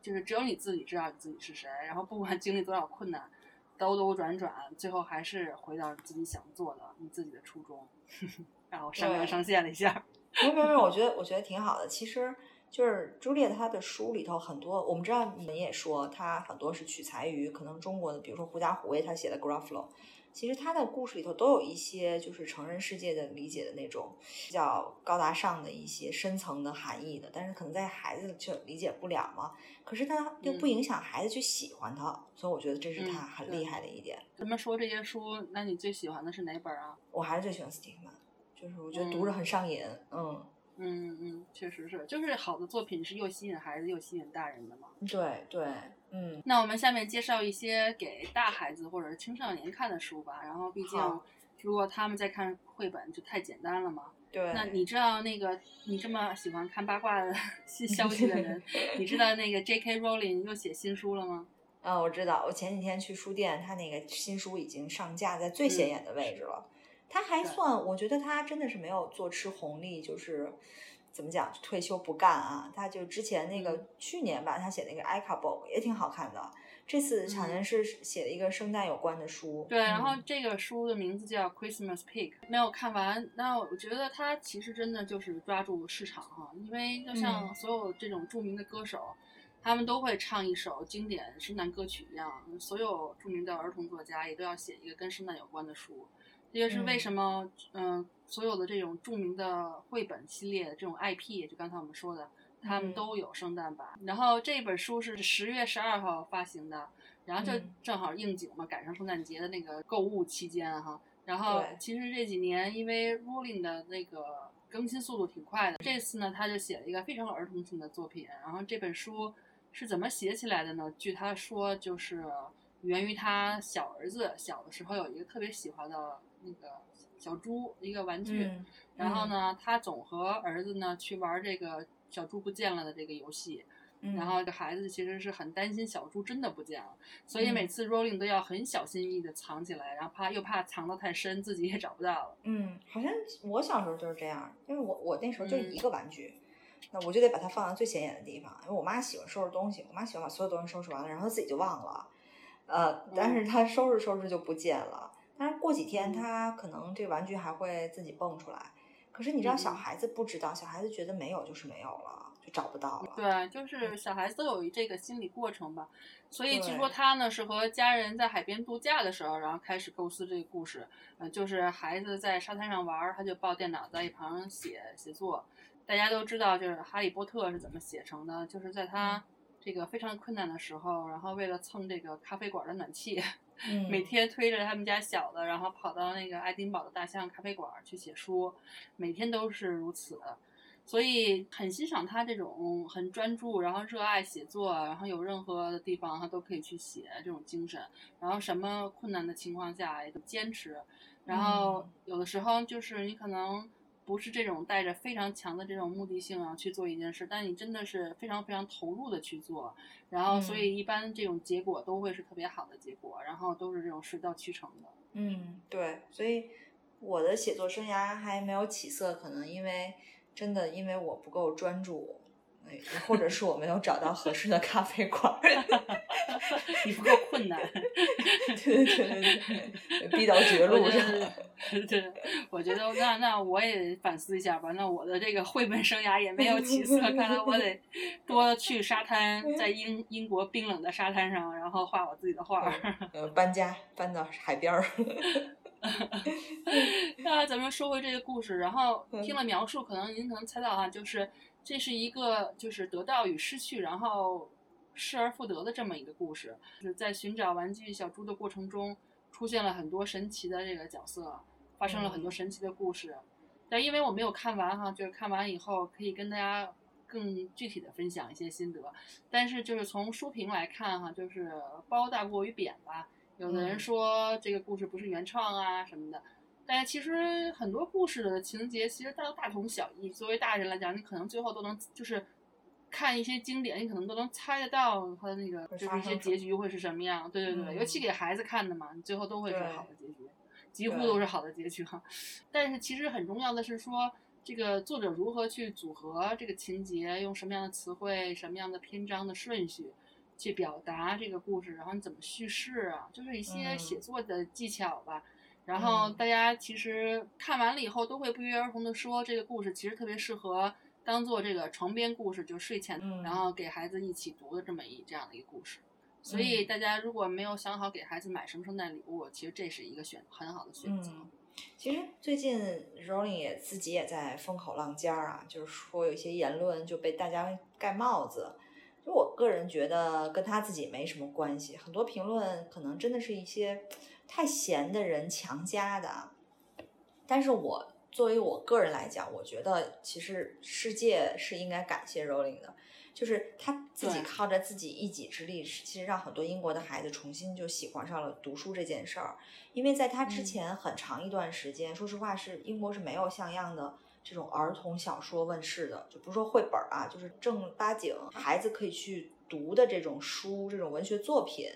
就是只有你自己知道你自己是谁，然后不管经历多少困难，兜兜转转，最后还是回到自己想做的你自己的初衷，然后上纲上线了一下。
没有没有，我觉得我觉得挺好的，其实。就是朱丽叶她的书里头很多，我们知道你们也说她很多是取材于可能中国的，比如说狐假虎威，她写的《Gruffalo》，其实她的故事里头都有一些就是成人世界的理解的那种比较高大上的一些深层的含义的，但是可能在孩子却理解不了嘛。可是她又不影响孩子去喜欢他，所以我觉得这是她很厉害的一点。
咱们说这些书，那你最喜欢的是哪本啊？
我还是最喜欢斯蒂芬曼，就是我觉得读着很上瘾，嗯。
嗯嗯嗯，确实是，就是好的作品是又吸引孩子又吸引大人的嘛。
对对，嗯。
那我们下面介绍一些给大孩子或者是青少年看的书吧。然后，毕竟如果他们在看绘本就太简单了嘛。
对。
那你知道那个你这么喜欢看八卦的新消息的人，你知道那个 J.K. Rowling 又写新书了吗？
嗯，我知道。我前几天去书店，他那个新书已经上架在最显眼的位置了。他还算，我觉得他真的是没有坐吃红利，就是怎么讲，退休不干啊。他就之前那个去年吧，他写那个《I c a b o 也挺好看的。这次好像是写了一个圣诞有关的书。
对，然后这个书的名字叫《Christmas Pig》，没有看完。那我觉得他其实真的就是抓住市场哈，因为就像所有这种著名的歌手，他们都会唱一首经典圣诞歌曲一样，所有著名的儿童作家也都要写一个跟圣诞有关的书。这也是为什么，嗯，所有的这种著名的绘本系列这种 IP，就刚才我们说的，他们都有圣诞版。然后这本书是十月十二号发行的，然后就正好应景嘛，赶上圣诞节的那个购物期间哈。然后其实这几年因为 Rolling 的那个更新速度挺快的，这次呢他就写了一个非常儿童性的作品。然后这本书是怎么写起来的呢？据他说，就是源于他小儿子小的时候有一个特别喜欢的。那个小猪一个玩具，然后呢，他总和儿子呢去玩这个小猪不见了的这个游戏，然后这孩子其实是很担心小猪真的不见了，所以每次 Rolling 都要很小心翼翼的藏起来，然后怕又怕藏得太深，自己也找不到了。
嗯，好像我小时候就是这样，因为我我那时候就一个玩具，那我就得把它放在最显眼的地方，因为我妈喜欢收拾东西，我妈喜欢把所有东西收拾完了，然后自己就忘了，呃，但是她收拾收拾就不见了。但是过几天，他可能这玩具还会自己蹦出来。可是你知道，小孩子不知道，小孩子觉得没有就是没有了，就找不到了。
对，就是小孩子都有这个心理过程吧。所以据说他呢是和家人在海边度假的时候，然后开始构思这个故事。嗯，就是孩子在沙滩上玩，他就抱电脑在一旁写写作。大家都知道，就是《哈利波特》是怎么写成的，就是在他这个非常困难的时候，然后为了蹭这个咖啡馆的暖气。每天推着他们家小的，然后跑到那个爱丁堡的大象咖啡馆去写书，每天都是如此，所以很欣赏他这种很专注，然后热爱写作，然后有任何的地方他都可以去写这种精神，然后什么困难的情况下也都坚持，然后有的时候就是你可能。不是这种带着非常强的这种目的性啊去做一件事，但你真的是非常非常投入的去做，然后所以一般这种结果都会是特别好的结果，然后都是这种水到渠成的。
嗯，对，所以我的写作生涯还没有起色，可能因为真的因为我不够专注。或者是我没有找到合适的咖啡馆，
你不够困难，
对对对对，逼到绝路上。
对，我觉得那那我也反思一下吧。那我的这个绘本生涯也没有起色，看来我得多去沙滩，在英英国冰冷的沙滩上，然后画我自己的画。
呃，搬家搬到海边儿。
那咱们说回这个故事，然后听了描述，可能您可能猜到哈，就是。这是一个就是得到与失去，然后失而复得的这么一个故事，就是在寻找玩具小猪的过程中，出现了很多神奇的这个角色，发生了很多神奇的故事。但因为我没有看完哈，就是看完以后可以跟大家更具体的分享一些心得。但是就是从书评来看哈，就是褒大过于贬吧。有的人说这个故事不是原创啊什么的，但其实很多故事的情节其实大大同小异。作为大人来讲，你可能最后都能就是看一些经典，你可能都能猜得到它的那个就是一些结局会是什么样。对对对，尤其给孩子看的嘛，你最后都会是好的结局，几乎都是好的结局哈。但是其实很重要的是说，这个作者如何去组合这个情节，用什么样的词汇，什么样的篇章的顺序。去表达这个故事，然后你怎么叙事啊？就是一些写作的技巧吧。然后大家其实看完了以后，都会不约而同的说，这个故事其实特别适合当做这个床边故事，就睡前，然后给孩子一起读的这么一这样的一个故事。所以大家如果没有想好给孩子买什么圣诞礼物，其实这是一个选很好的选择。
其实最近 Rolling 也自己也在风口浪尖儿啊，就是说有一些言论就被大家盖帽子。就我个人觉得跟他自己没什么关系，很多评论可能真的是一些太闲的人强加的。但是我作为我个人来讲，我觉得其实世界是应该感谢 Rolling 的，就是他自己靠着自己一己之力，其实让很多英国的孩子重新就喜欢上了读书这件事儿。因为在他之前很长一段时间，说实话是英国是没有像样的。这种儿童小说问世的，就不是说绘本啊，就是正八经孩子可以去读的这种书，这种文学作品。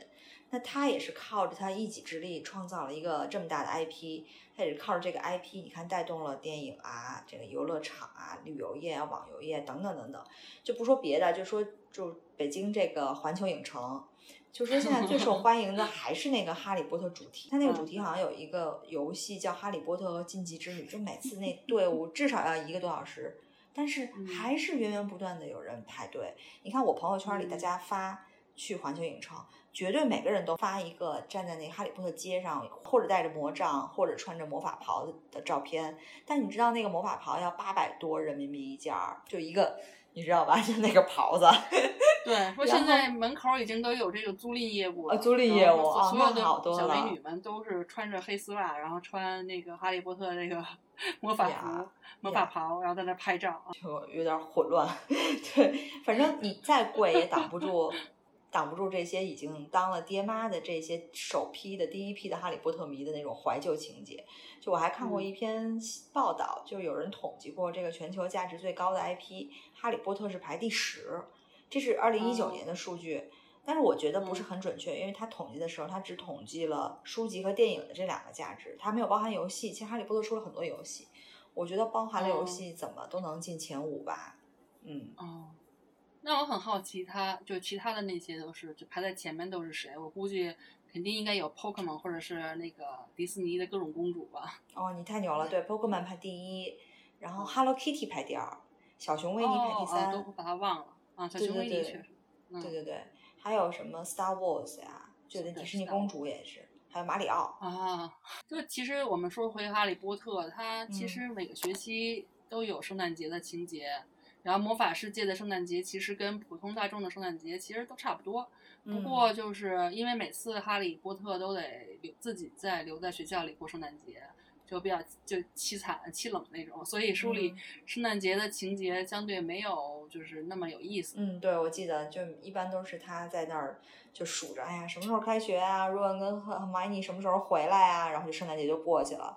那他也是靠着他一己之力创造了一个这么大的 IP，他也是靠着这个 IP，你看带动了电影啊，这个游乐场啊，旅游业啊，网游业等等等等。就不说别的，就说就北京这个环球影城。就说现在最受 欢迎的还是那个哈利波特主题，它那个主题好像有一个游戏叫《哈利波特和禁忌之旅》，就每次那队伍至少要一个多小时，但是还是源源不断的有人排队。你看我朋友圈里大家发去环球影城，绝对每个人都发一个站在那哈利波特街上，或者带着魔杖，或者穿着魔法袍的照片。但你知道那个魔法袍要八百多人民币一件儿，就一个。你知道吧？就那个袍子。
对，说现在门口已经都有这个租赁业务了。
租赁业务，
所有的小美女们都是穿着黑丝袜，然后穿那个哈利波特那个 魔法服、魔法袍，然后在那拍照啊。
就有点混乱。对，反正你再贵也挡不住。挡不住这些已经当了爹妈的这些首批的第一批的哈利波特迷的那种怀旧情节。就我还看过一篇报道，就有人统计过这个全球价值最高的 IP，哈利波特是排第十，这是二零一九年的数据。但是我觉得不是很准确，因为他统计的时候，他只统计了书籍和电影的这两个价值，它没有包含游戏。其实哈利波特出了很多游戏，我觉得包含了游戏怎么都能进前五吧。嗯。
哦。那我很好奇，他就其他的那些都是就排在前面都是谁？我估计肯定应该有 Pokemon 或者是那个迪士尼的各种公主吧。
哦，你太牛了！对，Pokemon 排第一，然后 Hello Kitty 排第二，小熊维尼排第三。
哦，都把它忘了啊！小熊维尼确实。
对对对，还有什么 Star Wars 呀？就那迪士尼公主也是，还有马里奥。
啊，就其实我们说回哈利波特，它其实每个学期都有圣诞节的情节。然后魔法世界的圣诞节其实跟普通大众的圣诞节其实都差不多，不过就是因为每次哈利波特都得留自己在留在学校里过圣诞节，就比较就凄惨凄冷那种，所以书里圣诞节的情节相对没有就是那么有意思。
嗯，对，我记得就一般都是他在那儿就数着，哎呀，什么时候开学啊？若恩跟和玛尼什么时候回来啊？然后就圣诞节就过去了。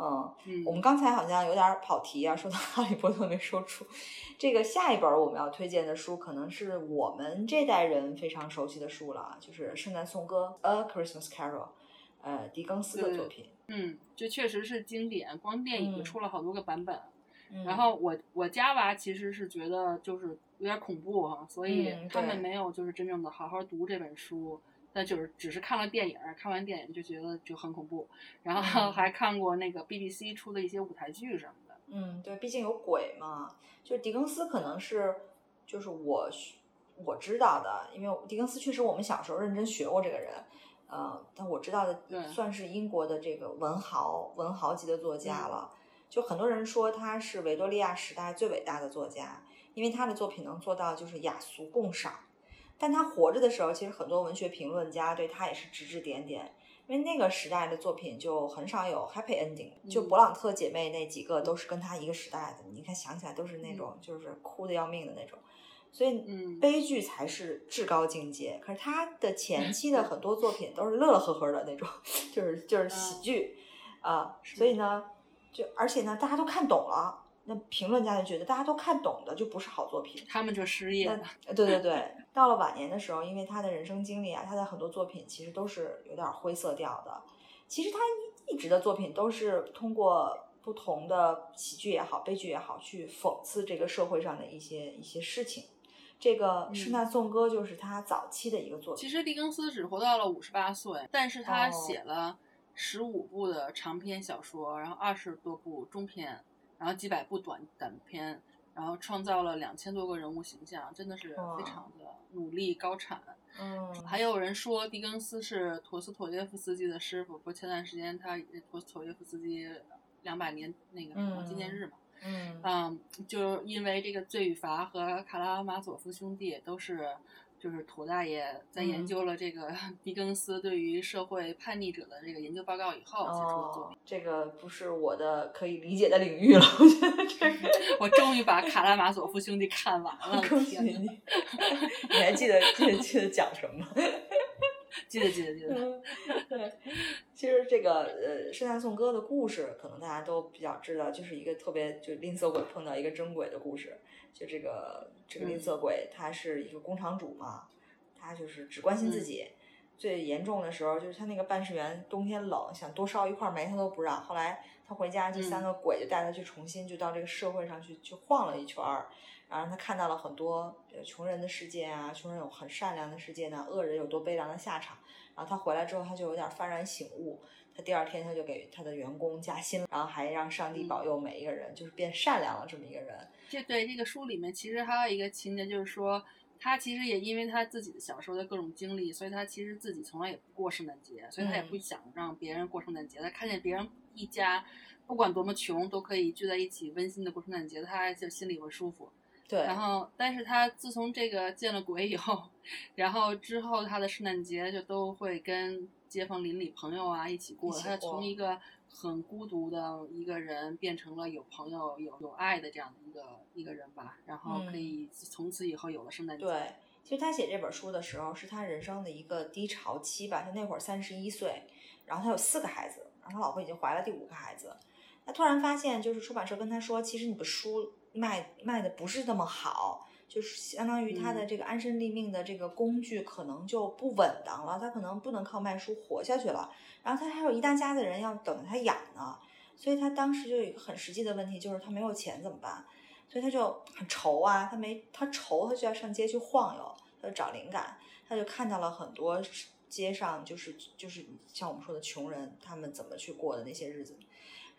嗯，我们刚才好像有点跑题啊，说到哈利波特没说出。这个下一本我们要推荐的书，可能是我们这代人非常熟悉的书了，就是《圣诞颂歌》（A Christmas Carol），呃，狄更斯的作品。
嗯，这确实是经典，光电影出了好多个版本。然后我我家娃其实是觉得就是有点恐怖哈，所以他们没有就是真正的好好读这本书。那就是只是看了电影，看完电影就觉得就很恐怖，然后还看过那个 BBC 出的一些舞台剧什么的。
嗯，对，毕竟有鬼嘛。就狄更斯可能是，就是我我知道的，因为狄更斯确实我们小时候认真学过这个人，呃，但我知道的算是英国的这个文豪文豪级的作家了。就很多人说他是维多利亚时代最伟大的作家，因为他的作品能做到就是雅俗共赏。但他活着的时候，其实很多文学评论家对他也是指指点点，因为那个时代的作品就很少有 happy ending，就勃朗特姐妹那几个都是跟他一个时代的，你看想起来都是那种就是哭的要命的那种，所以悲剧才是至高境界。可是他的前期的很多作品都是乐乐呵呵的那种，就是就是喜剧啊，所以呢，就而且呢，大家都看懂了。那评论家就觉得大家都看懂的就不是好作品，
他们就失业了。
对对对，到了晚年的时候，因为他的人生经历啊，他的很多作品其实都是有点灰色调的。其实他一一直的作品都是通过不同的喜剧也好、悲剧也好，去讽刺这个社会上的一些一些事情。这个《圣诞颂歌》就是他早期的一个作品。
其实狄更斯只活到了五十八岁，但是他写了十五部的长篇小说，然后二十多部中篇。然后几百部短短片，然后创造了两千多个人物形象，真的是非常的努力高产。
嗯，
还有人说狄更斯是陀思妥耶夫斯基的师傅，不，前段时间他陀思妥耶夫斯基两百年那个什么纪念日嘛。
嗯，
嗯，就因为这个《罪与罚》和《卡拉马佐夫兄弟》都是。就是土大爷在研究了这个 狄更斯对于社会叛逆者的这个研究报告以后写出的作品。
这个不是我的可以理解的领域了，我觉得这个。
我终于把《卡拉马佐夫兄弟》看完了，
恭喜你！你还记得记得记得讲什么？
记得记得记得。
对，其实这个呃《圣诞颂歌》的故事，可能大家都比较知道，就是一个特别就吝啬鬼碰到一个真鬼的故事。就这个这个吝啬鬼，他是一个工厂主嘛，他就是只关心自己。最严重的时候，就是他那个办事员冬天冷，想多烧一块煤，他都不让。后来他回家，这三个鬼就带他去重新就到这个社会上去去晃了一圈儿，然后他看到了很多穷人的世界啊，穷人有很善良的世界呢，恶人有多悲凉的下场。然后他回来之后，他就有点幡然醒悟。他第二天他就给他的员工加薪，然后还让上帝保佑每一个人，就是变善良了这么一个人。
这对这个书里面其实还有一个情节，就是说他其实也因为他自己的小时候的各种经历，所以他其实自己从来也不过圣诞节，所以他也不想让别人过圣诞节。他看见别人一家不管多么穷都可以聚在一起温馨的过圣诞节，他就心里会舒服。
对。
然后，但是他自从这个见了鬼以后，然后之后他的圣诞节就都会跟街坊邻里朋友啊一起过。他从一个很孤独的一个人变成了有朋友、有有爱的这样的一个。一个人吧，然后可以从此以后有了圣诞节。
对，其实他写这本书的时候是他人生的一个低潮期吧。他那会儿三十一岁，然后他有四个孩子，然后他老婆已经怀了第五个孩子。他突然发现，就是出版社跟他说，其实你的书卖卖的不是那么好，就是相当于他的这个安身立命的这个工具可能就不稳当了，他可能不能靠卖书活下去了。然后他还有一大家子人要等着他养呢，所以他当时就有一个很实际的问题，就是他没有钱怎么办？所以他就很愁啊，他没他愁，他就要上街去晃悠，他就找灵感，他就看到了很多街上就是就是像我们说的穷人，他们怎么去过的那些日子。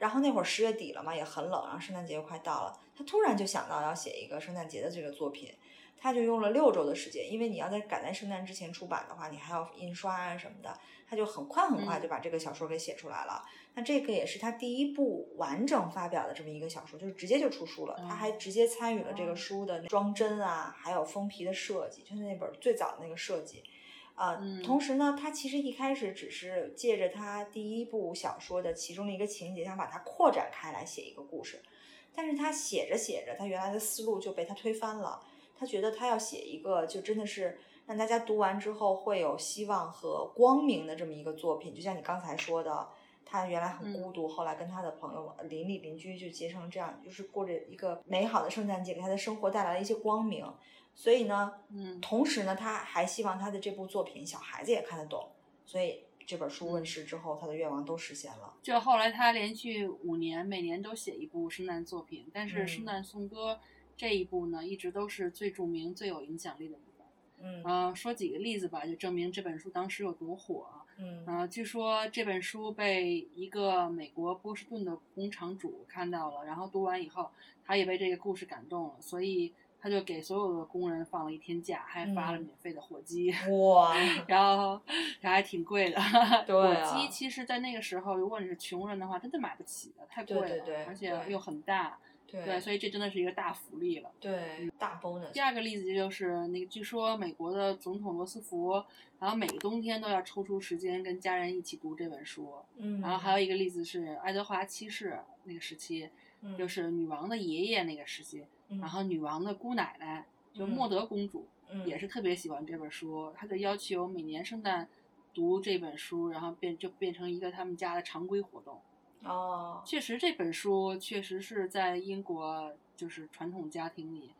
然后那会儿十月底了嘛，也很冷，然后圣诞节又快到了，他突然就想到要写一个圣诞节的这个作品，他就用了六周的时间，因为你要在赶在圣诞之前出版的话，你还要印刷啊什么的，他就很快很快就把这个小说给写出来了。那这个也是他第一部完整发表的这么一个小说，就是直接就出书了。他还直接参与了这个书的装帧啊，还有封皮的设计，就是那本最早的那个设计。啊，同时呢，他其实一开始只是借着他第一部小说的其中的一个情节，想把它扩展开来写一个故事。但是他写着写着，他原来的思路就被他推翻了。他觉得他要写一个，就真的是让大家读完之后会有希望和光明的这么一个作品。就像你刚才说的。他原来很孤独，后来跟他的朋友、邻里、邻居就结成这样，就是过着一个美好的圣诞节，给他的生活带来了一些光明。所以呢，
嗯，
同时呢，他还希望他的这部作品小孩子也看得懂。所以这本书问世之后，他的愿望都实现了。
就后来他连续五年，每年都写一部圣诞作品，但是《圣诞颂歌》这一部呢，一直都是最著名、最有影响力的。
嗯，
啊，说几个例子吧，就证明这本书当时有多火。
嗯，
呃，据说这本书被一个美国波士顿的工厂主看到了，然后读完以后，他也被这个故事感动了，所以他就给所有的工人放了一天假，还发了免费的火鸡。
哇，
然后这还挺贵的。
对
火鸡其实，在那个时候，如果你是穷人的话，真的买不起的，太贵了，
对对对，
而且又很大。
对，
所以这真的是一个大福利了。
对，大 bonus。
第二个例子就是那个，据说美国的总统罗斯福，然后每个冬天都要抽出时间跟家人一起读这本书。
嗯。
然后还有一个例子是爱德华七世那个时期，就是女王的爷爷那个时期，然后女王的姑奶奶就莫德公主。也是特别喜欢这本书，她就要求每年圣诞读这本书，然后变就变成一个他们家的常规活动。
哦，
确实这本书确实是在英国就是传统家庭里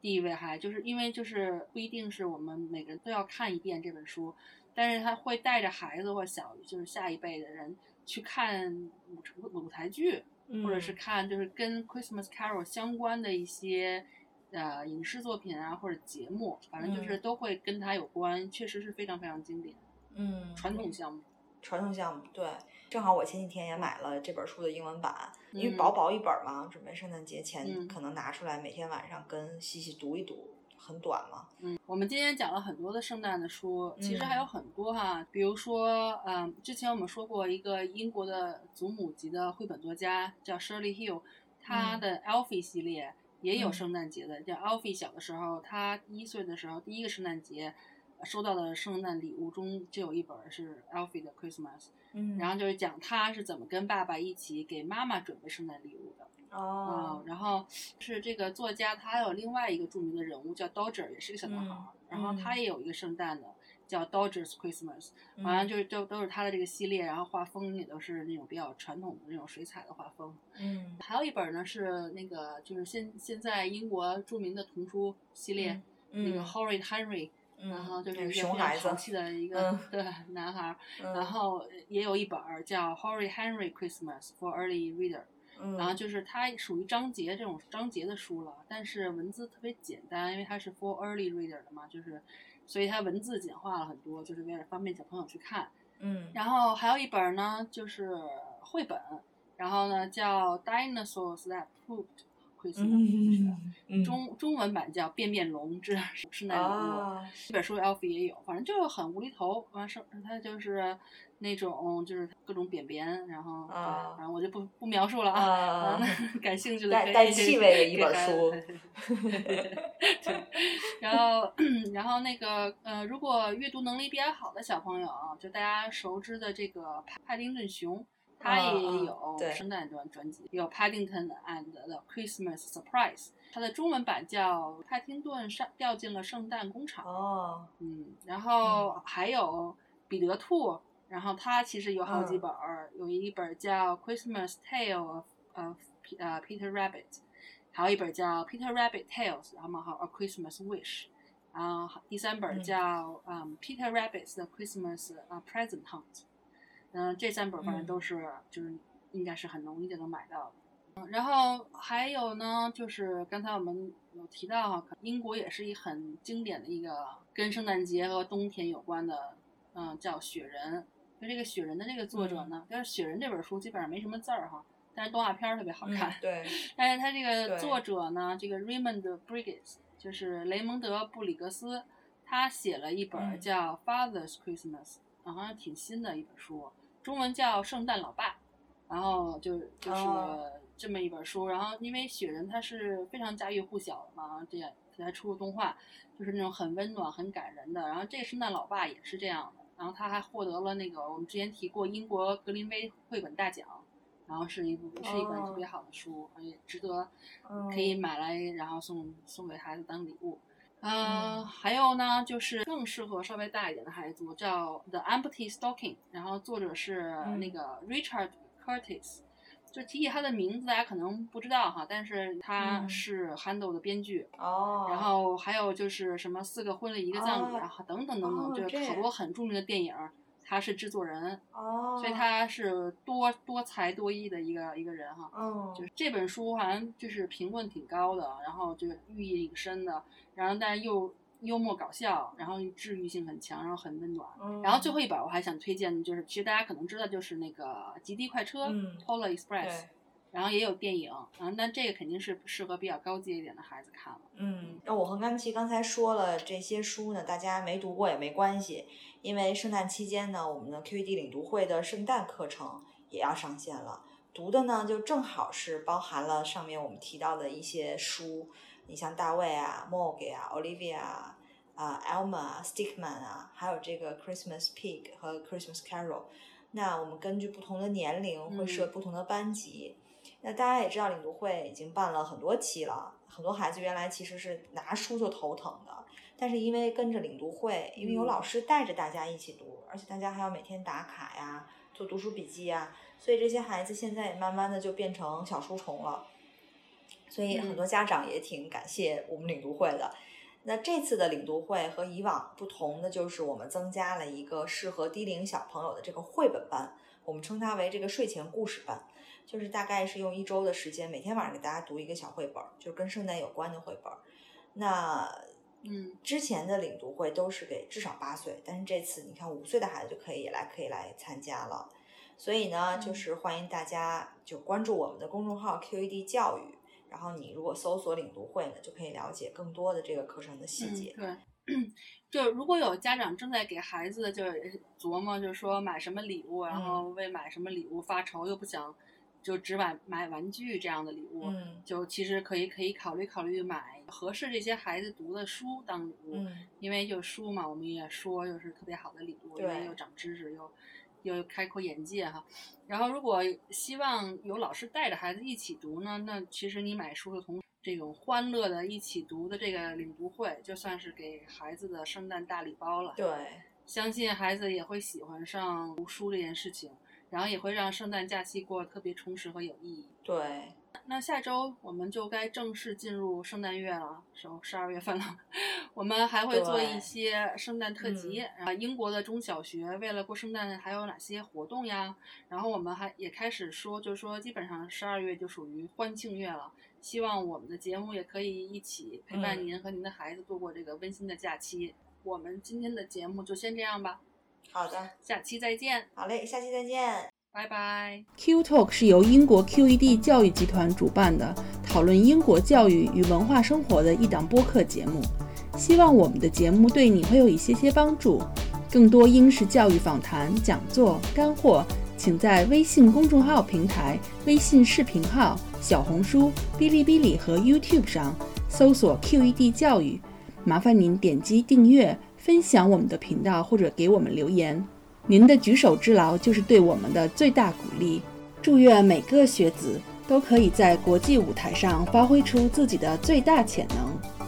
地位还就是因为就是不一定是我们每个人都要看一遍这本书，但是他会带着孩子或小就是下一辈的人去看舞舞台剧，或者是看就是跟 Christmas Carol 相关的一些。呃，影视作品啊，或者节目，反正就是都会跟它有关，确实是非常非常经典。
嗯，
传统项目，
传统项目，对，正好我前几天也买了这本书的英文版，因为薄薄一本嘛，准备圣诞节前可能拿出来，每天晚上跟西西读一读，很短嘛。
嗯，我们今天讲了很多的圣诞的书，其实还有很多哈，比如说，嗯，之前我们说过一个英国的祖母级的绘本作家叫 Shirley Hill，他的 Alfie 系列。也有圣诞节的，叫 Alfie 小的时候，他一岁的时候，第一个圣诞节收到的圣诞礼物中就有一本是 Alfie 的 Christmas，
嗯，
然后就是讲他是怎么跟爸爸一起给妈妈准备圣诞礼物的。
哦，
然后是这个作家，他还有另外一个著名的人物叫 Dodger，也是个小男孩，然后他也有一个圣诞的。叫 Dodgers Christmas，好像就是都都是他的这个系列，然后画风也都是那种比较传统的那种水彩的画风。
嗯，
还有一本呢是那个就是现现在英国著名的童书系列，那个 Horrid Henry，然后就是一个比较淘气的一个对男孩，然后也有一本叫 Horrid Henry Christmas for Early Reader，然后就是它属于章节这种章节的书了，但是文字特别简单，因为它是 for Early Reader 的嘛，就是。所以它文字简化了很多，就是为了方便小朋友去看。
嗯，
然后还有一本呢，就是绘本，然后呢叫《Dinosaurs That Pooped Christmas》，就是中中文版叫《变变龙之圣诞礼物》。这本书 Alfie 也有，反正就是很无厘头。完事，它就是。那种就是各种扁扁，然后反正我就不不描述了啊。感兴趣的可以
带气味的一本书。
对，然后 然后那个呃，如果阅读能力比较好的小朋友，就大家熟知的这个帕丁顿熊，他也有圣诞专专辑，有 Paddington and the Christmas Surprise，它的中文版叫《帕丁顿上掉进了圣诞工厂》。
哦，
嗯，然后还有彼得兔。然后它其实有好几本儿，有一本叫《Christmas Tale of 呃呃 Peter Rabbit》，还有一本叫《Peter Rabbit Tales》，然后嘛还有《A Christmas Wish》，然后第三本叫嗯《Peter Rabbit's 的 Christmas 啊 Present Hunt》，嗯，这三本反正都是就是应该是很容易就能买到的。嗯，然后还有呢，就是刚才我们有提到哈，英国也是一很经典的一个跟圣诞节和冬天有关的，嗯，叫《雪人》。就这个雪人的这个作者呢，但是雪人这本书基本上没什么字儿哈，但是动画片儿特别好看。
对。
但是他这个作者呢，这个 Raymond Briggs 就是雷蒙德·布里格斯，他写了一本叫《Father's Christmas》，好像挺新的一本书，中文叫《圣诞老爸》，然后就就是这么一本书。然后因为雪人他是非常家喻户晓的嘛，这样才出了动画，就是那种很温暖、很感人的。然后这个圣诞老爸也是这样的。然后他还获得了那个我们之前提过英国格林威绘本大奖，然后是一部是一本特别好的书，也值得可以买来然后送送给孩子当礼物。嗯，还有呢，就是更适合稍微大一点的孩子，叫《The Empty Stocking》，然后作者是那个 Richard Curtis。就提起他的名字，大家可能不知道哈，但是他是 Handle 的编剧。
哦，
然后还有就是什么四个婚礼一个葬礼，然后等等等等，就是好多很著名的电影，他是制作人
哦，
所以他是多多才多艺的一个一个人哈，
嗯，
就是这本书好像就是评论挺高的，然后就寓意挺深的，然后但是又。幽默搞笑，然后治愈性很强，然后很温暖。然后最后一本我还想推荐的就是，其实大家可能知道，就是那个《极地快车》（Polar Express），然后也有电影。啊，那这个肯定是适合比较高阶一点的孩子看了。
嗯，那我和甘琪刚才说了这些书呢，大家没读过也没关系，因为圣诞期间呢，我们的 QED 领读会的圣诞课程也要上线了。读的呢，就正好是包含了上面我们提到的一些书，你像大卫啊、Morg 啊、Olivia 啊、啊 Elma 啊、Stickman 啊，还有这个 Christmas Pig 和 Christmas Carol。那我们根据不同的年龄会设不同的班级。那大家也知道，领读会已经办了很多期了，很多孩子原来其实是拿书就头疼的，但是因为跟着领读会，因为有老师带着大家一起读，而且大家还要每天打卡呀、做读书笔记呀，所以这些孩子现在也慢慢的就变成小书虫了。所以很多家长也挺感谢我们领读会的。那这次的领读会和以往不同的就是我们增加了一个适合低龄小朋友的这个绘本班，我们称它为这个睡前故事班，就是大概是用一周的时间，每天晚上给大家读一个小绘本，就跟圣诞有关的绘本。那
嗯，
之前的领读会都是给至少八岁，但是这次你看五岁的孩子就可以来可以来参加了。所以呢，就是欢迎大家就关注我们的公众号 QED 教育。然后你如果搜索领读会呢，就可以了解更多的这个课程的细节。
对，就如果有家长正在给孩子就琢磨，就是说买什么礼物，然后为买什么礼物发愁，又不想就只买买玩具这样的礼物，就其实可以可以考虑考虑买合适这些孩子读的书当礼物，因为就书嘛，我们也说就是特别好的礼物，因为又长知识又。又开阔眼界哈，然后如果希望有老师带着孩子一起读呢，那其实你买书的同这种欢乐的一起读的这个领读会，就算是给孩子的圣诞大礼包了。
对，
相信孩子也会喜欢上读书这件事情，然后也会让圣诞假期过得特别充实和有意义。
对。
那下周我们就该正式进入圣诞月了，十十二月份了。我们还会做一些圣诞特辑啊。英国的中小学为了过圣诞还有哪些活动呀？然后我们还也开始说，就是说基本上十二月就属于欢庆月了。希望我们的节目也可以一起陪伴您和您的孩子度过这个温馨的假期。我们今天的节目就先这样吧。
好的，
下期再见。
好嘞，下期再见。
拜拜。
Q Talk 是由英国 QED 教育集团主办的，讨论英国教育与文化生活的一档播客节目。希望我们的节目对你会有一些些帮助。更多英式教育访谈、讲座、干货，请在微信公众号平台、微信视频号、小红书、哔哩哔哩和 YouTube 上搜索 QED 教育。麻烦您点击订阅、分享我们的频道，或者给我们留言。您的举手之劳就是对我们的最大鼓励。祝愿每个学子都可以在国际舞台上发挥出自己的最大潜能。